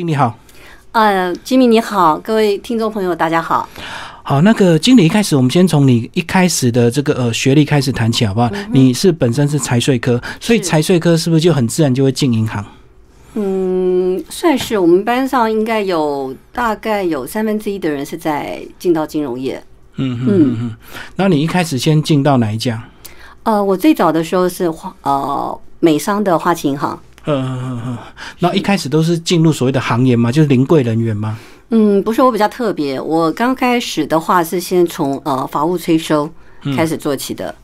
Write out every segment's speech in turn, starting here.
经理好。呃，吉米你好，各位听众朋友大家好。好，那个经理一开始，我们先从你一开始的这个呃学历开始谈起，好不好？你是本身是财税科，所以财税科是不是就很自然就会进银行？嗯，算是我们班上应该有大概有三分之一的人是在进到金融业。嗯嗯嗯嗯。那你一开始先进到哪一家？呃，我最早的时候是花呃美商的花旗银行。嗯嗯嗯。那一开始都是进入所谓的行业吗？就是临柜人员吗？嗯，不是，我比较特别。我刚开始的话是先从呃法务催收开始做起的。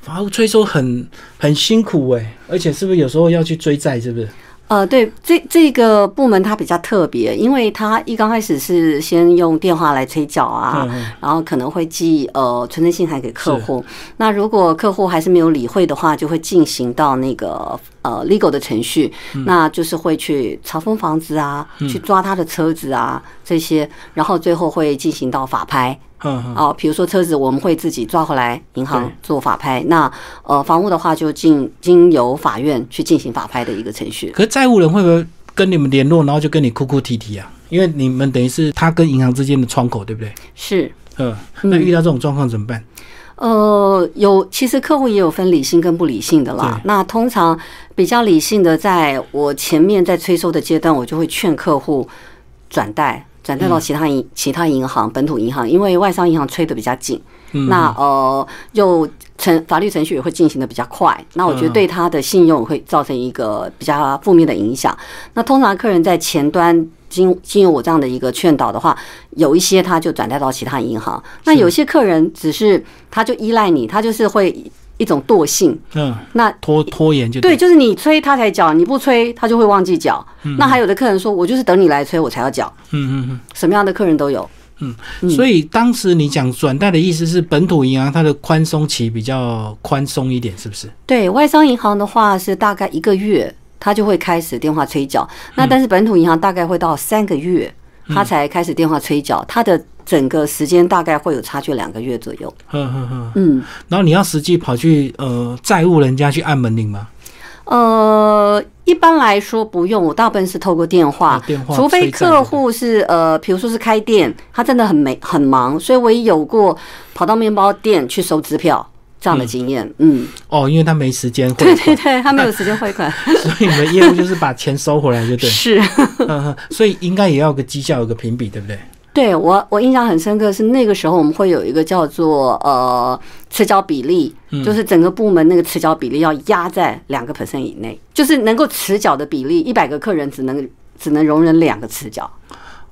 法务催收很很辛苦哎，而且是不是有时候要去追债？是不是？呃，对，这这个部门它比较特别，因为它一刚开始是先用电话来催缴啊，然后可能会寄呃存证信函给客户。那如果客户还是没有理会的话，就会进行到那个呃 legal 的程序，那就是会去查封房子啊，去抓他的车子啊这些，然后最后会进行到法拍。嗯，哦，比如说车子，我们会自己抓回来银行做法拍。那呃，房屋的话，就经经由法院去进行法拍的一个程序。可债务人会不会跟你们联络，然后就跟你哭哭啼啼啊？因为你们等于是他跟银行之间的窗口，对不对？是。嗯，那遇到这种状况怎么办？呃，有，其实客户也有分理性跟不理性的啦。那通常比较理性的，在我前面在催收的阶段，我就会劝客户转贷。转贷到其他银其他银行本土银行，因为外商银行催的比较紧，那呃又程法律程序也会进行的比较快，那我觉得对他的信用会造成一个比较负面的影响。那通常客人在前端经经由我这样的一个劝导的话，有一些他就转贷到其他银行，那有些客人只是他就依赖你，他就是会。一种惰性，嗯，那拖拖延就对，就是你催他才缴，你不催他就会忘记缴。那还有的客人说，我就是等你来催我才要缴。嗯嗯嗯，什么样的客人都有。嗯，所以当时你讲转贷的意思是本土银行它的宽松期比较宽松一点，是不是？对外商银行的话是大概一个月，它就会开始电话催缴。那但是本土银行大概会到三个月，它才开始电话催缴。它的整个时间大概会有差距两个月左右。嗯嗯嗯。嗯，然后你要实际跑去呃债务人家去按门铃吗？呃，一般来说不用，我大部分是透过电话，电话，除非客户是呃，比如说是开店，他真的很没很忙，所以我也有过跑到面包店去收支票这样的经验。嗯，哦，因为他没时间汇，对对对，他没有时间汇款，所以你的业务就是把钱收回来就对。是，嗯，所以应该也要个绩效，有个评比，对不对？对我，我印象很深刻，是那个时候我们会有一个叫做呃持缴比例，就是整个部门那个持缴比例要压在两个 percent 以内，就是能够持缴的比例，一百个客人只能只能容忍两个持缴。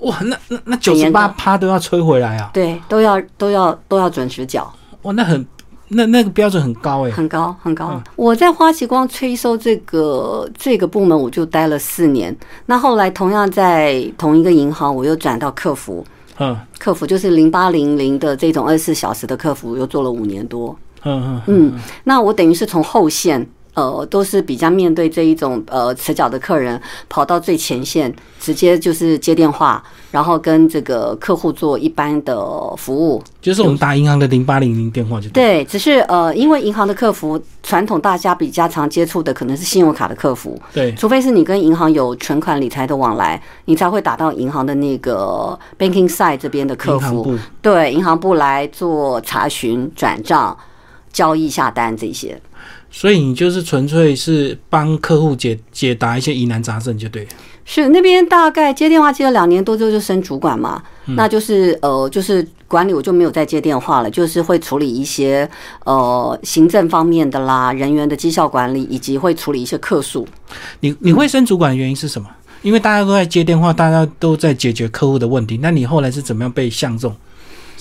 哇，那那那九十八趴都要催回来啊？对，都要都要都要准时缴。哇，那很那那个标准很高哎，很高很高。我在花旗光催收这个这个部门，我就待了四年。那后来同样在同一个银行，我又转到客服。嗯，客服就是零八零零的这种二十四小时的客服，又做了五年多。嗯嗯嗯，那我等于是从后线。呃，都是比较面对这一种呃迟缴的客人，跑到最前线，直接就是接电话，然后跟这个客户做一般的服务，就是我们打银行的零八零零电话就对。只是呃，因为银行的客服传统大家比较常接触的可能是信用卡的客服，对，除非是你跟银行有存款理财的往来，你才会打到银行的那个 banking side 这边的客服，对，银行部来做查询、转账、交易、下单这些。所以你就是纯粹是帮客户解解答一些疑难杂症就对。是那边大概接电话接了两年多之后就升主管嘛，那就是呃就是管理我就没有再接电话了，就是会处理一些呃行政方面的啦，人员的绩效管理，以及会处理一些客诉。你你会升主管的原因是什么？因为大家都在接电话，大家都在解决客户的问题，那你后来是怎么样被相中？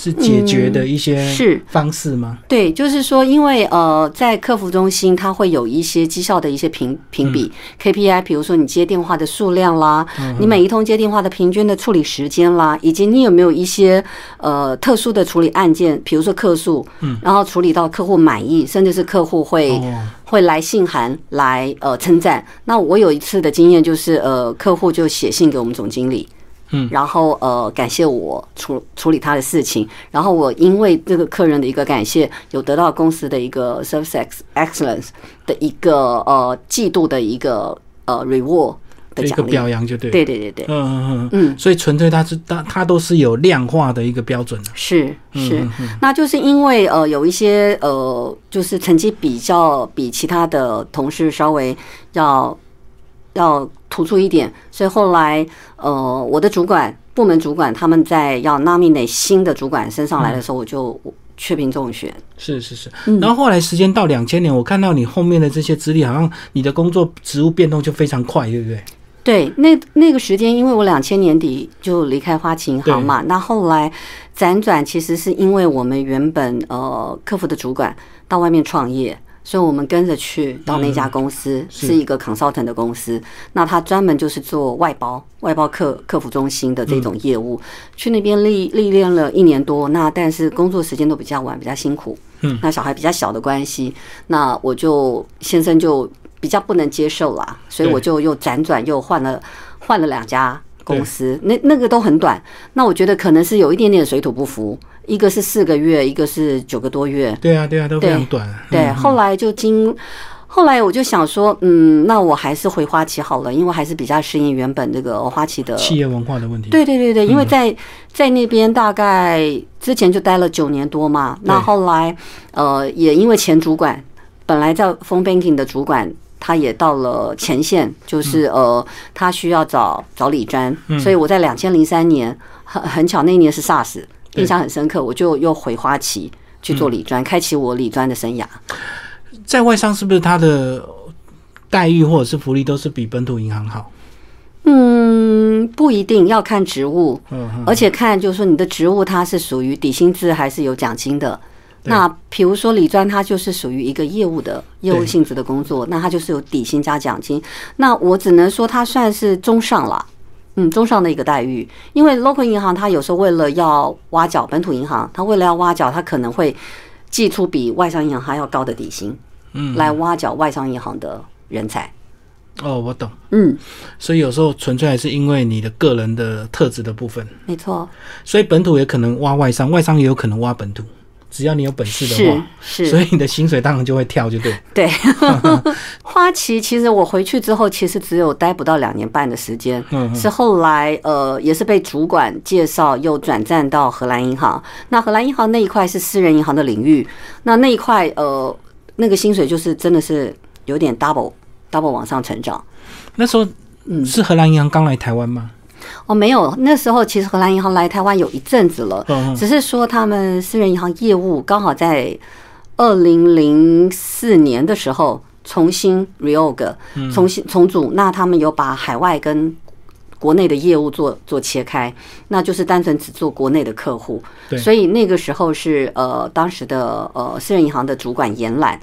是解决的一些是方式吗？对，就是说，因为呃，在客服中心，它会有一些绩效的一些评评比 KPI，比如说你接电话的数量啦，你每一通接电话的平均的处理时间啦，以及你有没有一些呃特殊的处理案件，比如说客诉，嗯，然后处理到客户满意，甚至是客户会会来信函来呃称赞。那我有一次的经验就是，呃，客户就写信给我们总经理。嗯，然后呃，感谢我处处理他的事情，然后我因为这个客人的一个感谢，有得到公司的一个 service excellence 的一个呃季度的一个呃 reward。的。一个表扬就对。对对对对，嗯嗯嗯，嗯，所以纯粹他是他他都是有量化的一个标准的。是是那就是因为呃有一些呃就是成绩比较比其他的同事稍微要要突出一点，所以后来呃我的主管部门主管他们在要 nominate 新的主管升上来的时候，我就确评中选。是是是。嗯然后后来时间到两千年，我看到你后面的这些资历，好像你的工作职务变动就非常快，对不对？对，那那个时间，因为我两千年底就离开花旗银行嘛，那后来辗转其实是因为我们原本呃客服的主管到外面创业，所以我们跟着去到那家公司，是。是一个 consultant 的公司，那他专门就是做外包外包客客服中心的这种业务，去那边历历练了一年多，那但是工作时间都比较晚，比较辛苦，嗯，那小孩比较小的关系，那我就先生就比较不能接受啦，所以我就又辗转又换了换了两家公司，那那个都很短。那我觉得可能是有一点点水土不服，一个是四个月，一个是九个多月。对啊，对啊，都非常短。对，嗯后来就经。后来我就想说，嗯，那我还是回花旗好了，因为还是比较适应原本这个花旗的企业文化的问题。对对对对，因为嗯在在那边大概之前就待了九年多嘛，那后来呃也因为前主管本来在 phone banking 的主管。他也到了前线，就是呃，他需要找找李专，嗯所以我在两千零三年很很巧，那一年是 SARS，对印象很深刻，我就又回花旗去做理专，开启我理专的生涯。在外商是不是他的待遇或者是福利都是比本土银行好？嗯，不一定要看职务，嗯嗯，而且看就是说你的职务它是属于底薪制还是有奖金的。那比如说理专，它就是属于一个业务的业务性质的工作，那它就是有底薪加奖金。那我只能说它算是中上了，嗯，中上的一个待遇。因为 local 银行它有时候为了要挖角本土银行，它为了要挖角，它可能会寄出比外商银行还要高的底薪，嗯，来挖角外商银行的人才。哦，我懂。嗯，所以有时候纯粹还是因为你的个人的特质的部分，没错，所以本土也可能挖外商，外商也有可能挖本土，只要你有本事的是话，是，所以你的薪水当然就会跳，就对。对，花旗其实我回去之后，其实只有待不到两年半的时间，嗯，是后来呃也是被主管介绍，又转战到荷兰银行。那荷兰银行那一块是私人银行的领域，那那一块呃那个薪水就是真的是有点 double double 往上成长。那时候嗯是荷兰银行刚来台湾吗？哦，没有，那时候其实荷兰银行来台湾有一阵子了，嗯，只是说他们私人银行业务刚好在二零零四年的时候重新 reorg，重嗯新重组，那他们有把海外跟国内的业务做做切开，那就是单纯只做国内的客户，所以那个时候是呃当时的呃私人银行的主管延揽。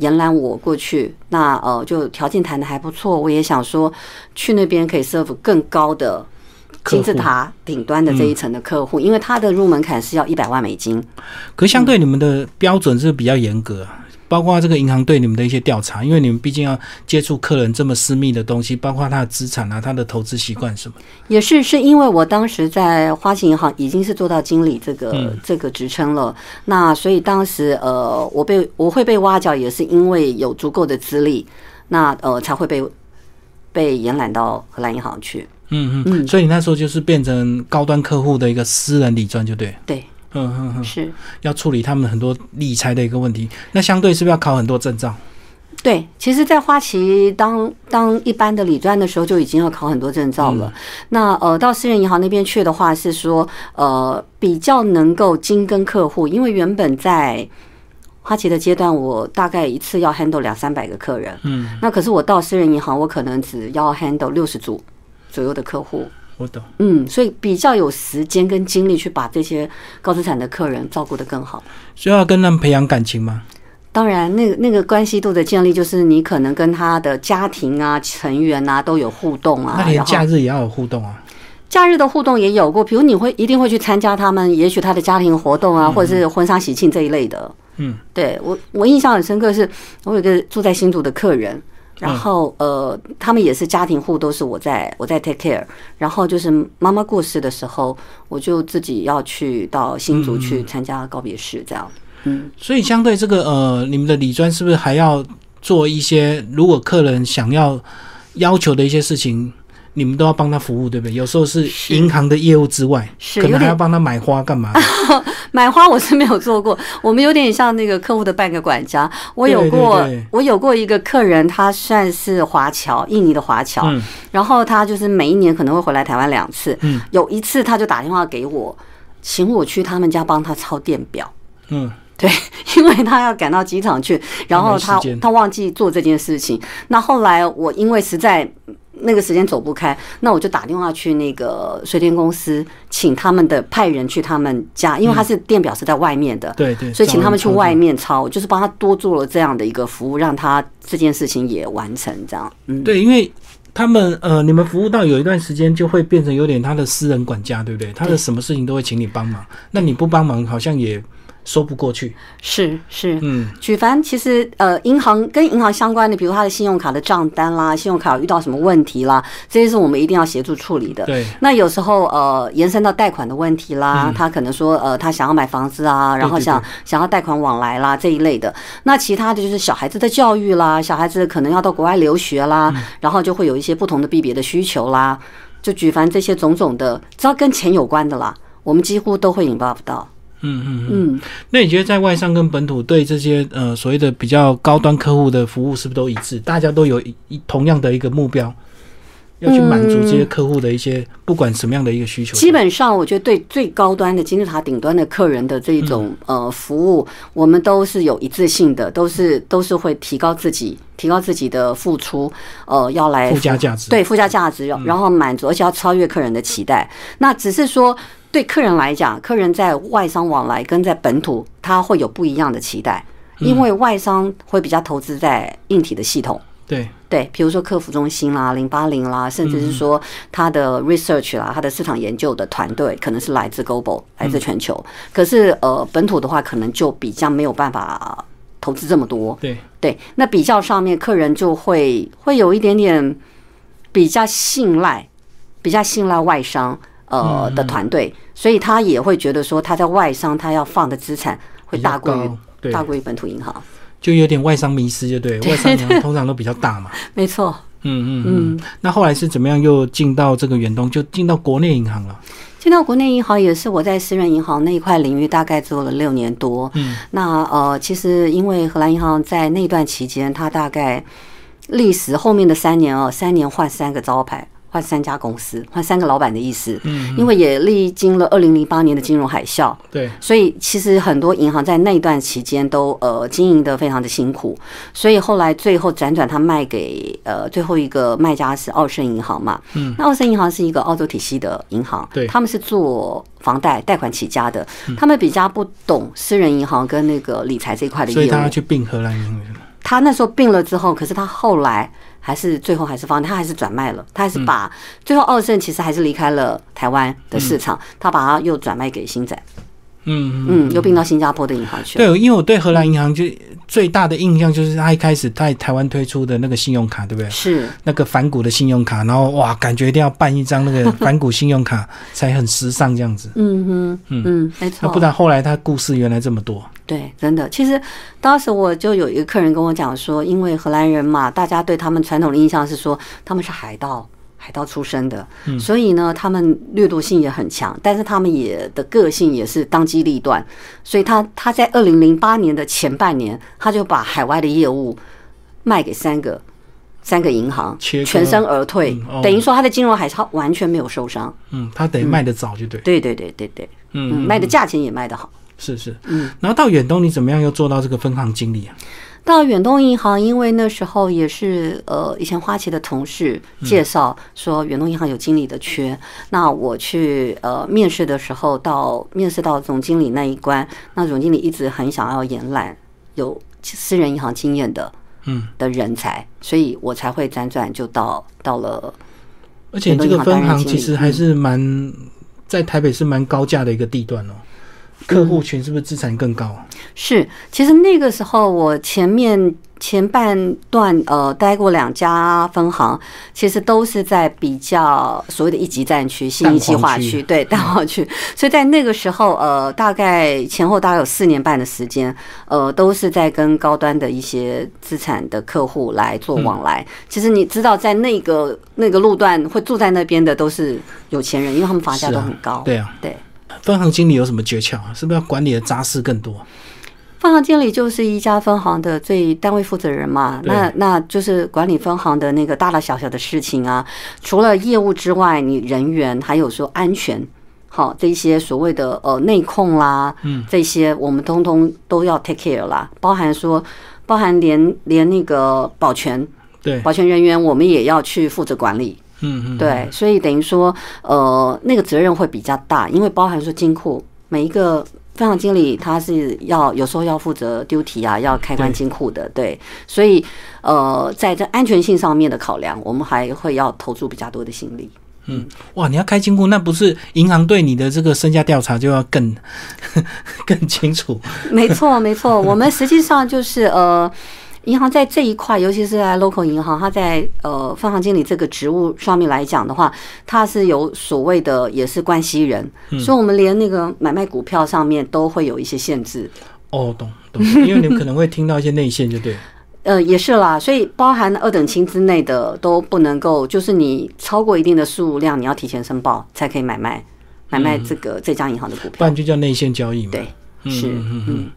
延揽我过去，那呃就条件谈的还不错，我也想说去那边可以 serve 更高的金字塔顶端的这一层的客户，因为它的入门槛是要一百万美金。可相对你们的标准是比较严格啊，包括这个银行对你们的一些调查，因为你们毕竟要接触客人这么私密的东西，包括他的资产啊、他的投资习惯什么。也是是因为我当时在花旗银行已经是做到经理这个、嗯这个职称了，那所以当时呃我被我会被挖角，也是因为有足够的资历，那呃才会被被延揽到荷兰银行去。嗯嗯，嗯所以你那时候就是变成高端客户的一个私人理专，就对。对，嗯嗯嗯，是。要处理他们很多理财的一个问题，那相对是不是要考很多证照？对，其实，在花旗当当一般的理专的时候，就已经要考很多证照了。那呃，到私人银行那边去的话，是说呃比较能够精跟客户，因为原本在花旗的阶段，我大概一次要 handle 两三百个客人，嗯，那可是我到私人银行，我可能只要 handle 六十组左右的客户。我懂。嗯，所以比较有时间跟精力去把这些高资产的客人照顾得更好。需要跟他们培养感情吗？当然，那个那个关系度的建立，就是你可能跟他的家庭啊、成员啊都有互动啊，那连假日也要有互动啊。假日的互动也有过，比如你会一定会去参加他们，也许他的家庭活动啊，或者是婚纱喜庆这一类的。嗯，对我我印象很深刻是，我有一个住在新竹的客人，然后呃，他们也是家庭户，都是我在我在 take care，然后就是妈妈过世的时候，我就自己要去到新竹去参加告别式，这样。嗯，所以相对这个呃，你们的李专是不是还要做一些，如果客人想要要求的一些事情，你们都要帮他服务，对不对？有时候是银行的业务之外，可能还要帮他买花干嘛？买花我是没有做过，我们有点像那个客户的半个管家。我有过，我有过一个客人，他算是华侨，印尼的华侨，然后他就是每一年可能会回来台湾两次。嗯，有一次他就打电话给我，请我去他们家帮他抄电表。嗯，对，因为他要赶到机场去，然后他他忘记做这件事情。那后来我因为实在。那个时间走不开，那我就打电话去那个水电公司，请他们的派人去他们家，因为他是电表是在外面的，对对，所以请他们去外面抄，就是帮他多做了这样的一个服务，让他这件事情也完成这样。嗯，对，因为他们呃，你们服务到有一段时间就会变成有点他的私人管家，对不对？他的什么事情都会请你帮忙，那你不帮忙好像也。说不过去，是是，嗯，举凡其实呃，银行跟银行相关的，比如他的信用卡的账单啦，信用卡遇到什么问题啦，这些是我们一定要协助处理的。对，那有时候呃，延伸到贷款的问题啦，他可能说呃，他想要买房子啊，然后想想要贷款往来啦这一类的。那其他的就是小孩子的教育啦，小孩子可能要到国外留学啦，然后就会有一些不同的币别的需求啦，就举凡这些种种的，只要跟钱有关的啦，我们几乎都会引爆到。嗯嗯嗯，那你觉得在外商跟本土对这些呃所谓的比较高端客户的服务是不是都一致？大家都有一同样的一个目标，要去满足这些客户的一些不管什么样的一个需求。基本上，我觉得对最高端的金字塔顶端的客人的这种呃服务，我们都是有一致性的，都是都是会提高自己，提高自己的付出，呃，要来附加价值，对附加价值，然后满足，而且要超越客人的期待。那只是说。对客人来讲，客人在外商往来跟在本土，他会有不一样的期待，因为外商会比较投资在硬体的系统，对对，比如说客服中心啦、零八零啦，甚至是说他的 research 啦、他的市场研究的团队可能是来自 global，来自全球。可是呃，本土的话，可能就比较没有办法投资这么多，对对。那比较上面，客人就会会有一点点比较信赖，比较信赖外商。呃的团队，所以他也会觉得说，他在外商他要放的资产会大过于大过于本土银行，就有点外商迷失，就对，外商银行通常都比较大嘛。没错，嗯嗯嗯。那后来是怎么样又进到这个远东，就进到国内银行了？进到国内银行也是我在私人银行那一块领域大概做了六年多。嗯，那呃，其实因为荷兰银行在那段期间，它大概历时后面的三年哦，三年换三个招牌。换三家公司，换三个老板的意思。嗯，因为也历经了二零零八年的金融海啸，对，所以其实很多银行在那段期间都呃经营的非常的辛苦，所以后来最后辗转他卖给呃最后一个卖家是澳盛银行嘛。嗯，那澳盛银行是一个澳洲体系的银行，对，他们是做房贷贷款起家的，他们比较不懂私人银行跟那个理财这一块的业务，所以他要去并荷兰银行。他那时候并了之后，可是他后来。还是最后还是放，他还是转卖了，他还是把最后奥盛其实还是离开了台湾的市场，他把它又转卖给新仔，嗯嗯，又并到新加坡的银行去。对，因为我对荷兰银行就最大的印象就是他一开始在台湾推出的那个信用卡，对不对？是那个反骨的信用卡，然后哇，感觉一定要办一张那个反骨信用卡才很时尚这样子。嗯哼，嗯嗯，没错。那不然后来他故事原来这么多。对，真的，其实当时我就有一个客人跟我讲说，因为荷兰人嘛，大家对他们传统的印象是说他们是海盗，海盗出身的，所以呢，他们掠夺性也很强，但是他们也的个性也是当机立断，所以他他在二零零八年的前半年，他就把海外的业务卖给三个三个银行，全身而退，等于说他的金融海啸完全没有受伤。嗯，他等于卖的早就对，对对对对对，嗯，卖的价钱也卖得好。是是，嗯，然后到远东，你怎么样又做到这个分行经理啊？到远东银行，因为那时候也是呃，以前花旗的同事介绍说远东银行有经理的缺，那我去呃面试的时候，到面试到总经理那一关，那总经理一直很想要延揽有私人银行经验的嗯的人才，所以我才会辗转就到到了。而且这个分行其实还是蛮在台北是蛮高价的一个地段哦。客户群是不是资产更高？是，其实那个时候我前面前半段呃待过两家分行，其实都是在比较所谓的一级战区、新一计划区，对大黄区。所以在那个时候，呃，大概前后大概有四年半的时间，呃，都是在跟高端的一些资产的客户来做往来。其实你知道，在那个那个路段会住在那边的都是有钱人，因为他们房价都很高。对啊，对。分行经理有什么诀窍啊？是不是要管理的扎实更多？分行经理就是一家分行的最单位负责人嘛，那那就是管理分行的那个大大小小的事情啊。除了业务之外，你人员还有说安全，好这些所谓的呃内控啦，嗯，这些我们通通都要 take care 啦，包含说，包含连连那个保全，对，保全人员我们也要去负责管理，嗯嗯，对，所以等于说呃那个责任会比较大，因为包含说金库每一个。分行经理他是要有时候要负责 duty 啊，要开关金库的，对，所以呃，在这安全性上面的考量，我们还会要投注比较多的心力。嗯，哇，你要开金库，那不是银行对你的这个身家调查就要更 更清楚？没错，没错，我们实际上就是呃。银行在这一块，尤其是在 local 银行，它在呃分行经理这个职务上面来讲的话，它是有所谓的也是关系人，所以我们连那个买卖股票上面都会有一些限制。哦，懂懂，因为你们可能会听到一些内线，就对。呃，也是啦，所以包含二等亲之内的都不能够，就是你超过一定的数量，你要提前申报才可以买卖买卖这个这家银行的股票，不然就叫内线交易嘛。对。是，嗯嗯，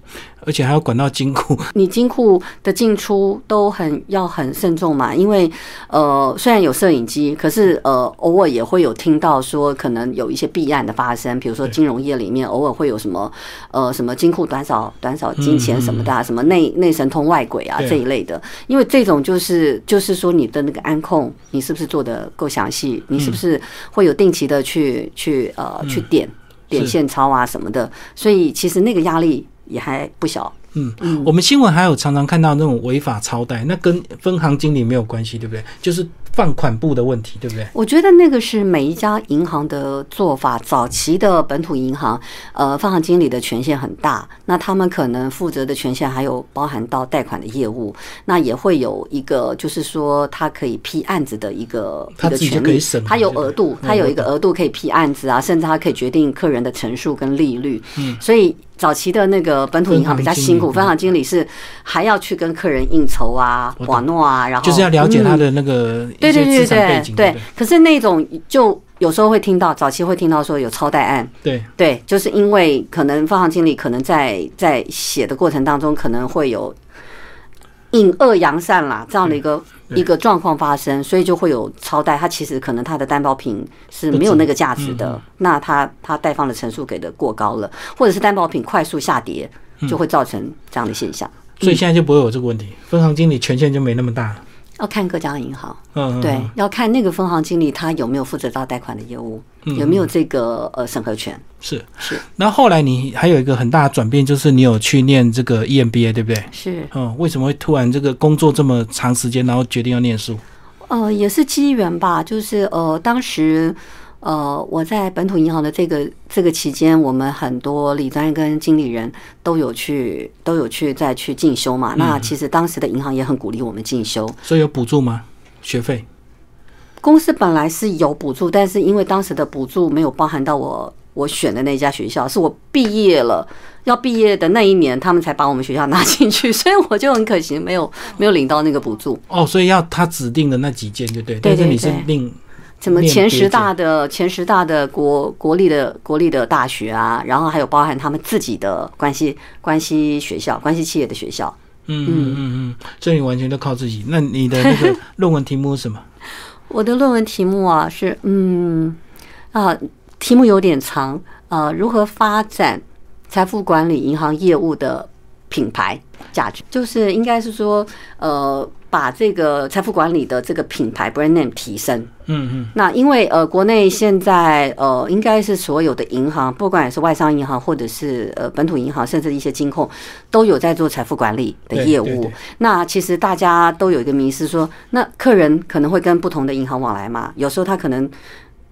而且还要管到金库，你金库的进出都很要很慎重嘛，因为呃，虽然有摄影机，可是呃，偶尔也会有听到说可能有一些弊案的发生，比如说金融业里面偶尔会有什么呃什么金库短少短少金钱什么的，什么内内神通外鬼啊这一类的，因为这种就是就是说你的那个安控，你是不是做的够详细？你是不是会有定期的去去呃去点？点现钞啊什么的，所以其实那个压力也还不小。嗯嗯，我们新闻还有常常看到那种违法超贷，那跟分行经理没有关系，对不对？就是放款部的问题，对不对？我觉得那个是每一家银行的做法。早期的本土银行，呃，放行经理的权限很大，那他们可能负责的权限还有包含到贷款的业务，那也会有一个就是说他可以批案子的一个一个权利，他有额度，他有一个额度可以批案子啊，甚至他可以决定客人的陈述跟利率。嗯，所以。早期的那个本土银行比较辛苦，分行经理是还要去跟客人应酬啊、瓦诺啊，然后就是要了解他的那个对对对对对。可是那种就有时候会听到，早期会听到说有超贷案，对对，就是因为可能分行经理可能在在写的过程当中可能会有引恶扬善啦这样的一个。一个状况发生，所以就会有超贷。它其实可能它的担保品是没有那个价值的，那它它贷方的成数给的过高了，或者是担保品快速下跌，就会造成这样的现象。所以现在就不会有这个问题，分行经理权限就没那么大了。要看各家银行，嗯，对，要看那个分行经理他有没有负责到贷款的业务，有没有这个呃审核权。是是。那后来你还有一个很大的转变，就是你有去念这个 EMBA，对不对？是。嗯，为什么会突然这个工作这么长时间，然后决定要念书？呃，也是机缘吧，就是呃，当时。呃，我在本土银行的这个这个期间，我们很多理专跟经理人都有去都有去再去进修嘛。那其实当时的银行也很鼓励我们进修，所以有补助吗？学费？公司本来是有补助，但是因为当时的补助没有包含到我我选的那家学校，是我毕业了要毕业的那一年，他们才把我们学校拿进去，所以我就很可惜没有没有领到那个补助。哦，所以要他指定的那几件就对，但是你是另。什么前十大的前十大的国国立的国立的大学啊，然后还有包含他们自己的关系关系学校、关系企业的学校。嗯嗯嗯嗯，所以你完全都靠自己。那你的那个 论文题目是什么？我的论文题目啊是嗯啊，题目有点长啊，如何发展财富管理银行业务的品牌价值？就是应该是说呃。把这个财富管理的这个品牌 brand name 提升，嗯嗯，那因为呃，国内现在呃，应该是所有的银行，不管是外商银行或者是呃本土银行，甚至一些金控，都有在做财富管理的业务。那其实大家都有一个迷思，说那客人可能会跟不同的银行往来嘛，有时候他可能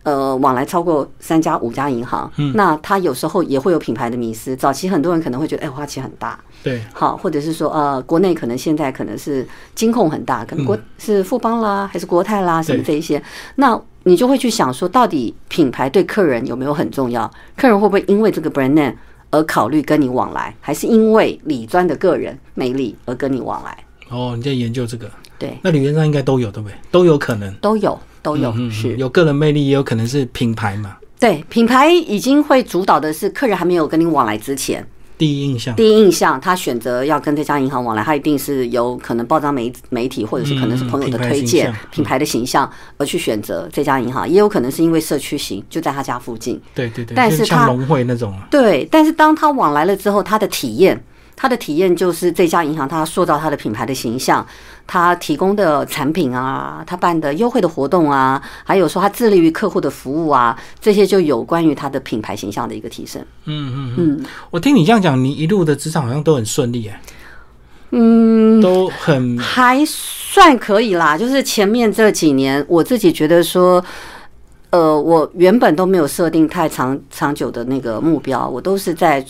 呃往来超过三家五家银行，嗯。那他有时候也会有品牌的迷失。早期很多人可能会觉得，哎，花旗很大，对，好，或者是说，呃，国内可能现在可能是金控很大，可能国、是富邦啦，还是国泰啦，什么这一些，那你就会去想说，到底品牌对客人有没有很重要？客人会不会因为这个 brand name 而考虑跟你往来，还是因为李专的个人魅力而跟你往来？哦，你在研究这个，对，那理论上应该都有，对不对？都有可能，都有，都有，是。有个人魅力，也有可能是品牌嘛，对品牌已经会主导的是客人还没有跟你往来之前，第一印象，第一印象，他选择要跟这家银行往来，他一定是有可能报章媒媒体或者是可能是朋友的推荐、品牌的形象而去选择这家银行，也有可能是因为社区型就在他家附近。对对对，但就是像他龙会那种啊，对，但是当他往来了之后，他的体验，他的体验就是这家银行他塑造他的品牌的形象，他提供的产品啊，他办的优惠的活动啊，还有说他致力于客户的服务啊，这些就有关于他的品牌形象的一个提升。嗯嗯嗯。嗯我听你这样讲，你一路的职场好像都很顺利哎，嗯，都很还算可以啦，就是前面这几年，我自己觉得说，呃，我原本都没有设定太长长久的那个目标，我都是在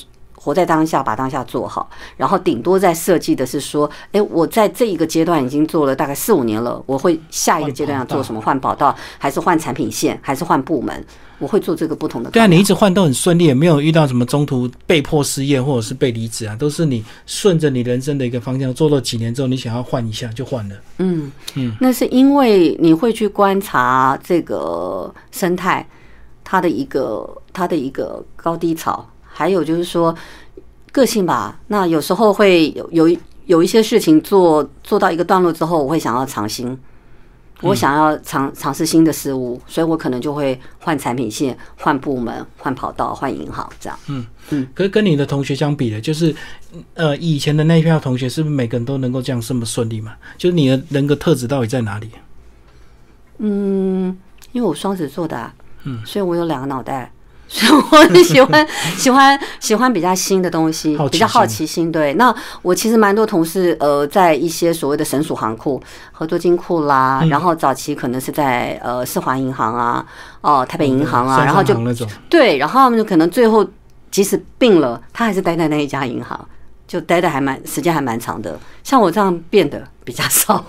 活在当下，把当下做好，然后顶多在设计的是说，诶，我在这一个阶段已经做了大概四五年了，我会下一个阶段要做什么？换跑道，还是换产品线，还是换部门？我会做这个不同的对啊，你一直换都很顺利，也没有遇到什么中途被迫失业或者是被离职啊，都是你顺着你人生的一个方向做了几年之后，你想要换一下就换了。嗯嗯，那是因为你会去观察这个生态，它的一个它的一个高低潮，还有就是说个性吧。那有时候会有有一有一些事情做做到一个段落之后，我会想要尝新。我想要尝尝试新的事物，所以我可能就会换产品线、换部门、换跑道、换银行这样。嗯嗯可是跟你的同学相比的，就是呃以前的那一票同学，是不是每个人都能够这样这么顺利嘛？就是你的人格特质到底在哪里？嗯，因为我双子座的、啊，嗯，所以我有两个脑袋，我很喜欢 喜欢喜欢比较新的东西，比较好奇心。对，那我其实蛮多同事，呃，在一些所谓的省属行库、合作金库啦，嗯然后早期可能是在呃四华银行啊，哦台北银行啊，三然后就对，然后他们就可能最后即使病了，他还是待在那一家银行。就待的还蛮时间还蛮长的，像我这样变得比较少。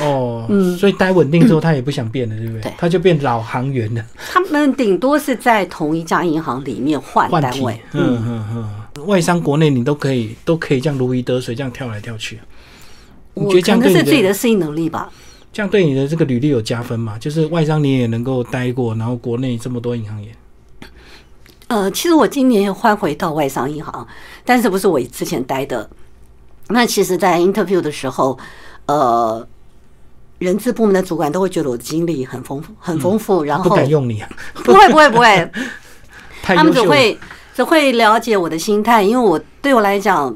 哦，嗯所以待稳定之后，他也不想变了，对不对？他就变老行员了，他们顶多是在同一家银行里面换单位，，嗯嗯嗯，外商国内你都可以都可以这样如鱼得水，这样跳来跳去，我觉得这样是自己的的适应能力吧。这样对你的这个履历有加分吗？就是外商你也能够待过，然后国内这么多银行也，呃，其实我今年也换回到外商银行，但是不是我之前待的。那其实，在 interview 的时候，呃，人资部门的主管都会觉得我的经历很丰富，很丰富，然后嗯不敢用你啊，不会不会不会，他们只。会只会了解我的心态，因为我对我来讲，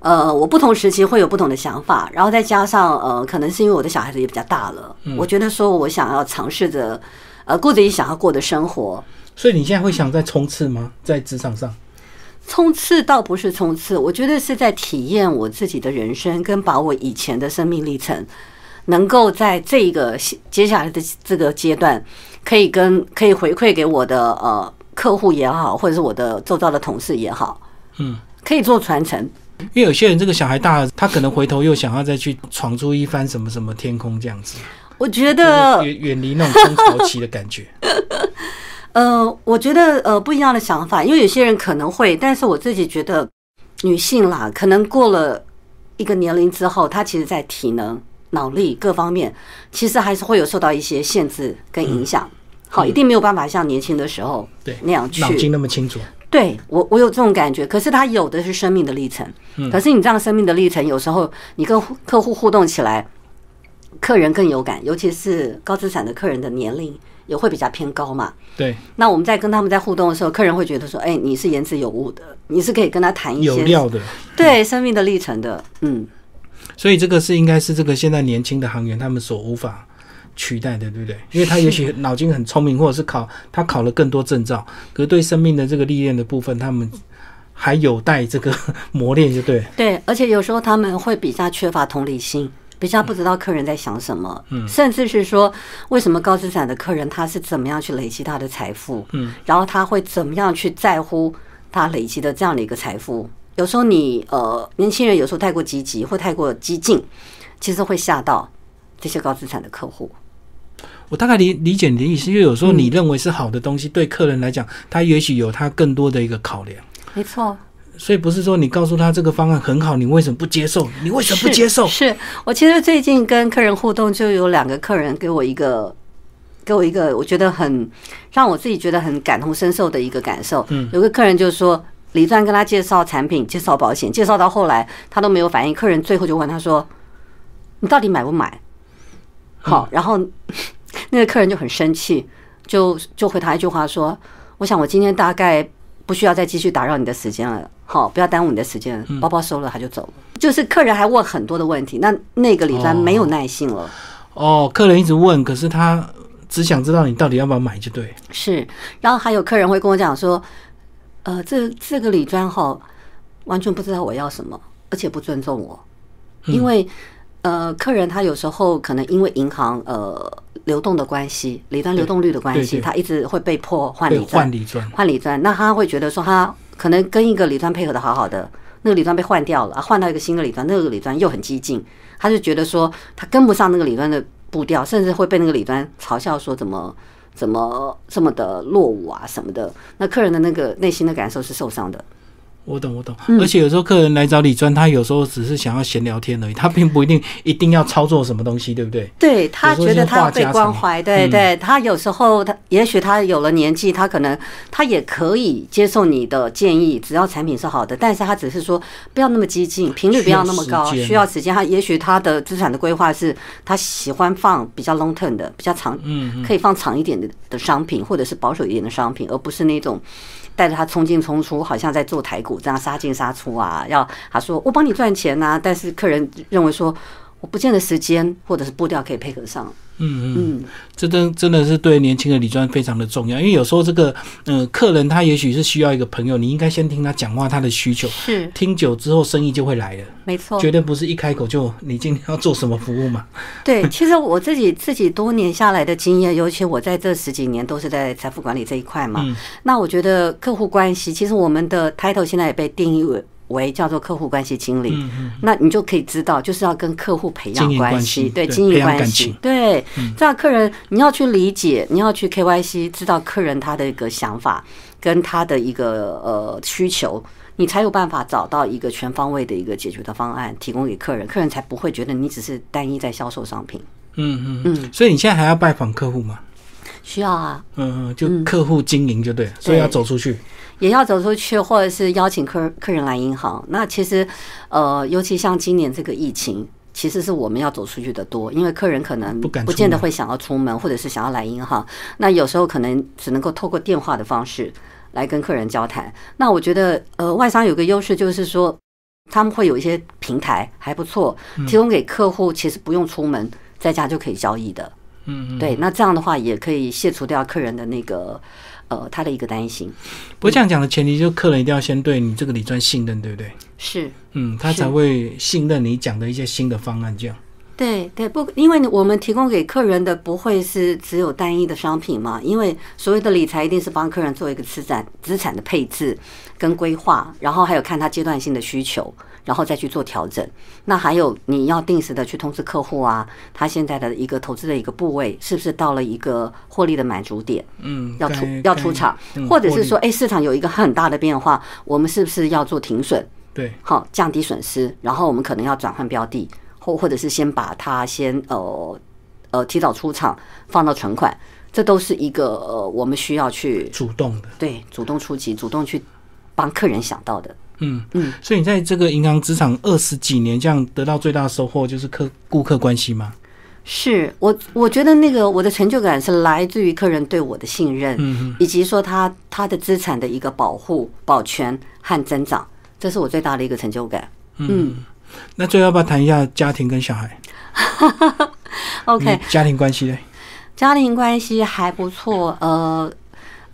呃，我不同时期会有不同的想法，然后再加上呃，可能是因为我的小孩子也比较大了，嗯我觉得说我想要尝试着呃过自己想要过的生活。所以你现在会想再冲刺吗？在职场上？冲刺倒不是冲刺，我觉得是在体验我自己的人生，跟把我以前的生命历程，能够在这一个接下来的这个阶段，可以跟可以回馈给我的呃客户也好，或者是我的周遭的同事也好，嗯，可以做传承。因为有些人这个小孩大了，他可能回头又想要再去闯出一番什么什么天空这样子，我觉得，远远离那种中潮期的感觉。呃，我觉得呃不一样的想法，因为有些人可能会，但是我自己觉得女性啦，可能过了一个年龄之后，她其实在体能、脑力各方面，其实还是会有受到一些限制跟影响。好，一定没有办法像年轻的时候对那样去脑筋那么清楚，对我，我有这种感觉。可是他有的是生命的历程，可是你这样生命的历程，有时候你跟客户互动起来，客人更有感，尤其是高资产的客人的年龄也会比较偏高嘛。对，那我们在跟他们在互动的时候，客人会觉得说：“哎、你是言之有物的，你是可以跟他谈一些有料的。对生命的历程的。”嗯，所以这个是应该是这个现在年轻的行员他们所无法取代的，对不对？因为他也许脑筋很聪明，或者是考他考了更多证照，可是对生命的这个历练的部分，他们还有待这个磨练，就对。对，而且有时候他们会比较缺乏同理心，比较不知道客人在想什么，嗯，甚至是说为什么高资产的客人他是怎么样去累积他的财富，嗯，然后他会怎么样去在乎他累积的这样的一个财富。有时候你呃年轻人有时候太过积极或太过激进，其实会吓到这些高资产的客户。我大概理理解你的意思，因为有时候你认为是好的东西，对客人来讲，他也许有他更多的一个考量。没错，所以不是说你告诉他这个方案很好，你为什么不接受？你为什么不接受？是我其实最近跟客人互动，就有两个客人给我一个给我一个我觉得很让我自己觉得很感同身受的一个感受。嗯，有个客人就说，李专跟他介绍产品、介绍保险，介绍到后来他都没有反应，客人最后就问他说：“你到底买不买？”好，然后。那个客人就很生气，就就回他一句话说：“我想我今天大概不需要再继续打扰你的时间了，好，不要耽误你的时间。”包包收了，他就走了。就是客人还问很多的问题，那那个李专没有耐性了。哦，客人一直问，可是他只想知道你到底要不要买就对。是，然后还有客人会跟我讲说：“呃，这这个李专哈，完全不知道我要什么，而且不尊重我，因为呃，客人他有时候可能因为银行呃。”流动的关系，理专流动率的关系，他一直会被迫换理专，换理专。那他会觉得说，他可能跟一个理专配合的好好的，那个理专被换掉了，换到一个新的理专，那个理专又很激进，他就觉得说他跟不上那个理专的步调，甚至会被那个理专嘲笑说怎么怎么这么的落伍啊什么的。那客人的那个内心的感受是受伤的。我懂，我懂。而且有时候客人来找李专，他有时候只是想要闲聊天而已，他并不一定一定要操作什么东西，对不对？对他觉得他被关怀，对对。他有时候他也许他有了年纪，他可能他也可以接受你的建议，只要产品是好的。但是他只是说不要那么激进，频率不要那么高，需要时间。他也许他的资产的规划是他喜欢放比较 long term 的，比较长，嗯，可以放长一点的的商品，或者是保守一点的商品，而不是那种。带着他冲进冲出，好像在做台股这样杀进杀出啊！要他说我帮你赚钱呐，但是客人认为说我不见得时间或者是步调可以配合上。嗯嗯，这真真的是对年轻的李专非常的重要，因为有时候这个呃客人他也许是需要一个朋友，你应该先听他讲话，他的需求是听久之后生意就会来了，没错，绝对不是一开口就你今天要做什么服务嘛。对，其实我自己自己多年下来的经验，尤其我在这十几年都是在财富管理这一块嘛，那我觉得客户关系，其实我们的 title 现在也被定义为。为叫做客户关系经理，那你就可以知道，就是要跟客户培养关系，对，经营关系，对，这样客人你要去理解，你要去 KYC，知道客人他的一个想法跟他的一个呃需求，你才有办法找到一个全方位的一个解决的方案，提供给客人，客人才不会觉得你只是单一在销售商品。嗯嗯。嗯，所以你现在还要拜访客户吗？需要啊。嗯嗯，就客户经营就对，所以要走出去。也要走出去，或者是邀请客客人来银行。那其实，呃，尤其像今年这个疫情，其实是我们要走出去的多，因为客人可能不不见得会想要出门，或者是想要来银行。那有时候可能只能够透过电话的方式来跟客人交谈。那我觉得，呃，外商有个优势就是说，他们会有一些平台还不错，提供给客户，其实不用出门，在家就可以交易的。嗯，对。那这样的话，也可以卸除掉客人的那个。呃，他的一个担心。不过这样讲的前提，就客人一定要先对你这个理专信任，对不对？是，嗯，他才会信任你讲的一些新的方案。这样，对对，不，因为我们提供给客人的不会是只有单一的商品嘛？因为所谓的理财一定是帮客人做一个资产资产的配置跟规划，然后还有看他阶段性的需求。然后再去做调整。那还有你要定时的去通知客户啊，他现在的一个投资的一个部位是不是到了一个获利的满足点？嗯，要出要出场，或者是说，哎，市场有一个很大的变化，我们是不是要做停损？对，好降低损失，然后我们可能要转换标的，或或者是先把它先呃呃提早出场放到存款，这都是一个呃我们需要去主动的，对，主动出击，主动去帮客人想到的。嗯嗯，所以你在这个银行职场二十几年，这样得到最大的收获就是客顾客关系吗？是我我觉得那个我的成就感是来自于客人对我的信任，嗯以及说他他的资产的一个保护、保全和增长，这是我最大的一个成就感。嗯，那最后要不要谈一下家庭跟小孩？OK，家庭关系呢？家庭关系还不错，呃。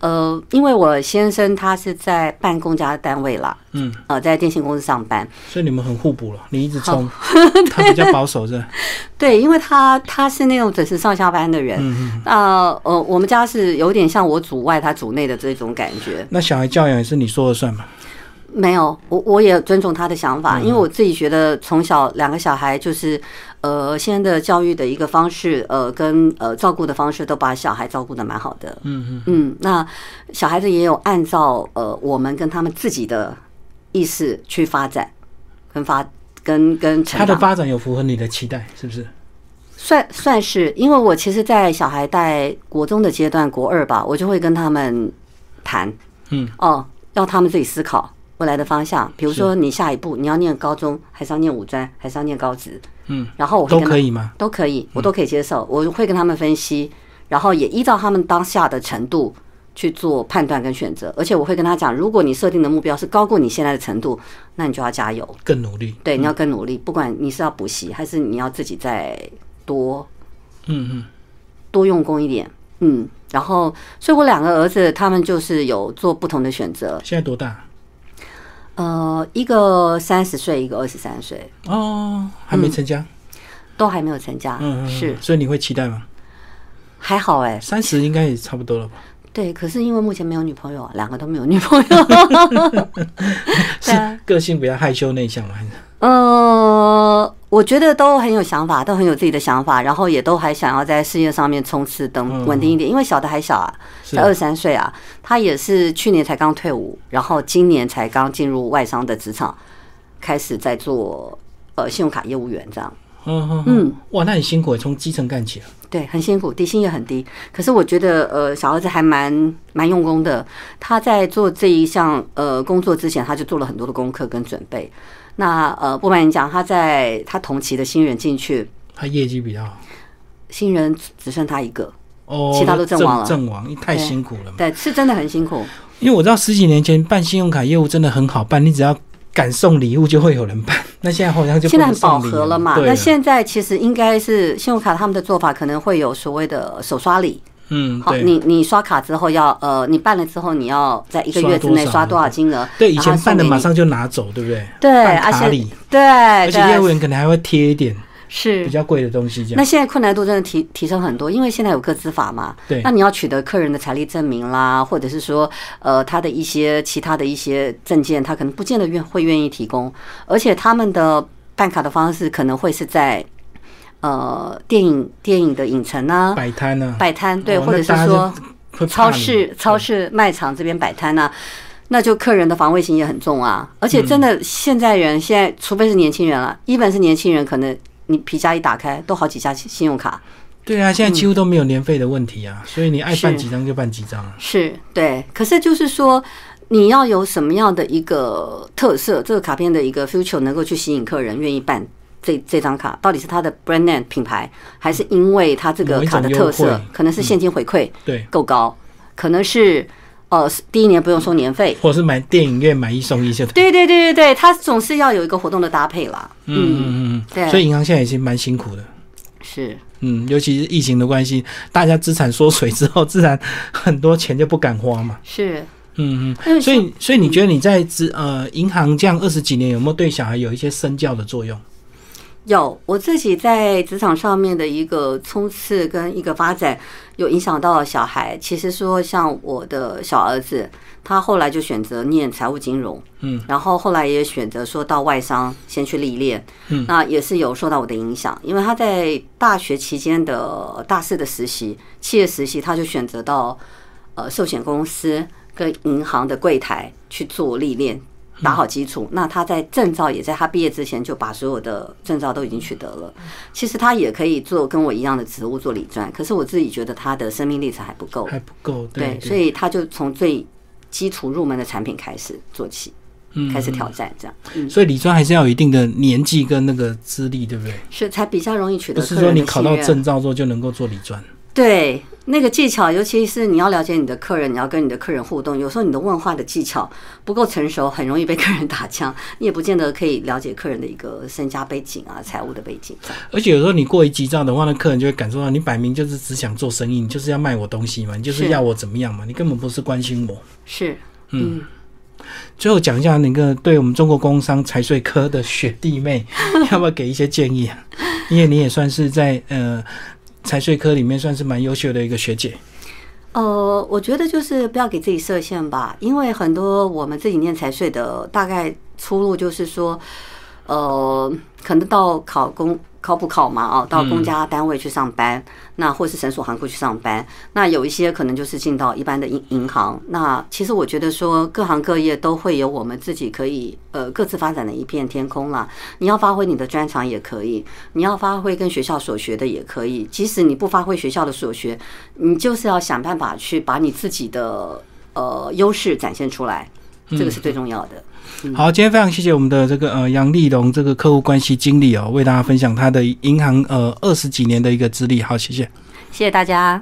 呃，因为我先生他是在办公家单位啦，嗯，呃，在电信公司上班，所以你们很互补了。你一直冲，他比较保守是吧？对，因为他他是那种准时上下班的人，嗯那呃，我们家是有点像我主外他主内的这种感觉。那小孩教养也是你说了算嘛？没有，我我也尊重他的想嗯法，因为我自己觉得从小两个小孩就是，呃，现在的教育的一个方式，呃，跟呃照顾的方式都把小孩照顾的蛮好的。嗯嗯，嗯，那小孩子也有按照呃我们跟他们自己的意识去发展，跟发跟跟成长。他的发展有符合你的期待，是不是？算算是，因为我其实，在小孩在国中的阶段，国二吧，我就会跟他们谈，嗯，哦，要他们自己思考未来的方向。比如说，你下一步你要念高中，还是要念五专，还是要念高职？嗯，然后我会都可以吗？都可以，我都可以接受。我会跟他们分析，然后也依照他们当下的程度去做判断跟选择。而且我会跟他讲，如果你设定的目标是高过你现在的程度，那你就要加油，更努力。对，你要更努力。不管你是要补习，还是你要自己再多嗯嗯，多用功一点，嗯。然后，所以我两个儿子他们就是有做不同的选择。现在多大？呃，一个三十岁，一个二十三岁，哦，还没成家。都还没有成家。嗯嗯，嗯是所以你会期待吗？还好哎、三十应该也差不多了吧？对，可是因为目前没有女朋友，两个都没有女朋友。是个性比较害羞内向吗？还是呃，我觉得都很有想法，都很有自己的想法，然后也都还想要在事业上面冲刺，等嗯稳定一点。因为小的还小啊，才二三岁啊，他也是去年才刚退伍，然后今年才刚进入外商的职场，开始在做呃信用卡业务员这样。嗯嗯嗯，哇，那很辛苦，从基层干起啊。对，很辛苦，底薪也很低。可是我觉得，呃，小儿子还蛮蛮用功的。他在做这一项呃工作之前，他就做了很多的功课跟准备。那呃，不瞒你讲，他在他同期的新人进去，他业绩比较好。新人只剩他一个，哦，其他都阵亡了阵亡，太辛苦了嘛。对，是真的很辛苦。因为我知道十几年前办信用卡业务真的很好办，你只要敢送礼物就会有人办。那现在好像就现在很饱和了嘛？那现在其实应该是信用卡他们的做法可能会有所谓的手刷礼。好，嗯好你你刷卡之后要呃，你办了之后你要在一个月之内刷多少金额？对，以前办的马上就拿走，对不对？对，而且对，而且业务员可能还会贴一点是比较贵的东西，这样。那现在困难度真的提提升很多，因为现在有个资法嘛，对那你要取得客人的财力证明啦，或者是说，呃，他的一些其他的一些证件，他可能不见得愿会愿意提供，而且他们的办卡的方式可能会是在呃电影电影的影城啊、摆摊呢，摆摊，对，哦或者是说超市、超市卖场这边摆摊啊，那就客人的防卫心也很重啊。而且真的，现在人现在，除非是年轻人了，一本是年轻人，可能你皮夹一打开，都好几家信用卡。对啊，现在几乎都没有年费的问题啊，所以你爱办是几张就办几张啊。是对，可是就是说，你要有什么样的一个特色，这个卡片的一个 future 能够去吸引客人愿意办这这张卡，到底是它的 brand name 品牌，还是因为它这个卡的特色，可能是现金回馈对，够高，可能是呃第一年不用收年费。或者是买电影院买一送一些对。对对对对对，它总是要有一个活动的搭配啦。嗯嗯嗯对嗯，所以银行现在已经蛮辛苦的。是嗯，尤其是疫情的关系，大家资产缩水之后，自然很多钱就不敢花嘛。是，嗯嗯，所以所以你觉得你在资呃银行这样二十几年，有没有对小孩有一些身教的作用？有我自己在职场上面的一个冲刺跟一个发展，有影响到小孩。其实说像我的小儿子，他后来就选择念财务金融，嗯，然后后来也选择说到外商先去历练，嗯，那也是有受到我的影响，因为他在大学期间的大四的实习，企业实习，他就选择到呃寿险公司跟银行的柜台去做历练。打好基础，那他在证照也在他毕业之前就把所有的证照都已经取得了。其实他也可以做跟我一样的职务做理专，可是我自己觉得他的生命历程还不够，还不够，对，对，所以他就从最基础入门的产品开始做起，嗯开始挑战，这样，嗯，所以理专还是要有一定的年纪跟那个资历，对不对？是才比较容易取不是得客人的说你考到证照之后就能够做理专。对，那个技巧，尤其是你要了解你的客人，你要跟你的客人互动，有时候你的问话的技巧不够成熟，很容易被客人打枪。你也不见得可以了解客人的一个身家背景啊、财务的背景。而且有时候你过于急躁的话，那客人就会感受到你摆明就是只想做生意，你就是要卖我东西嘛，你就是要我怎么样嘛，你根本不是关心我。是，嗯。最后讲一下那个对我们中国工商财税科的学弟妹，要不要给一些建议啊？因为你也算是在呃。财税科里面算是蛮优秀的一个学姐。呃，我觉得就是不要给自己设限吧，因为很多我们自己念财税的，大概出路就是说，呃，可能到考公。考不考嘛？哦，到公家单位去上班，那或是省属行库去上班。那有一些可能就是进到一般的银银行。那其实我觉得说，各行各业都会有我们自己可以呃各自发展的一片天空啦。你要发挥你的专长也可以，你要发挥跟学校所学的也可以。即使你不发挥学校的所学，你就是要想办法去把你自己的呃优势展现出来，这个是最重要的。好，今天非常谢谢我们的这个呃杨丽龙这个客户关系经理哦，为大家分享他的银行呃二十几年的一个资历。好，谢谢，谢谢大家。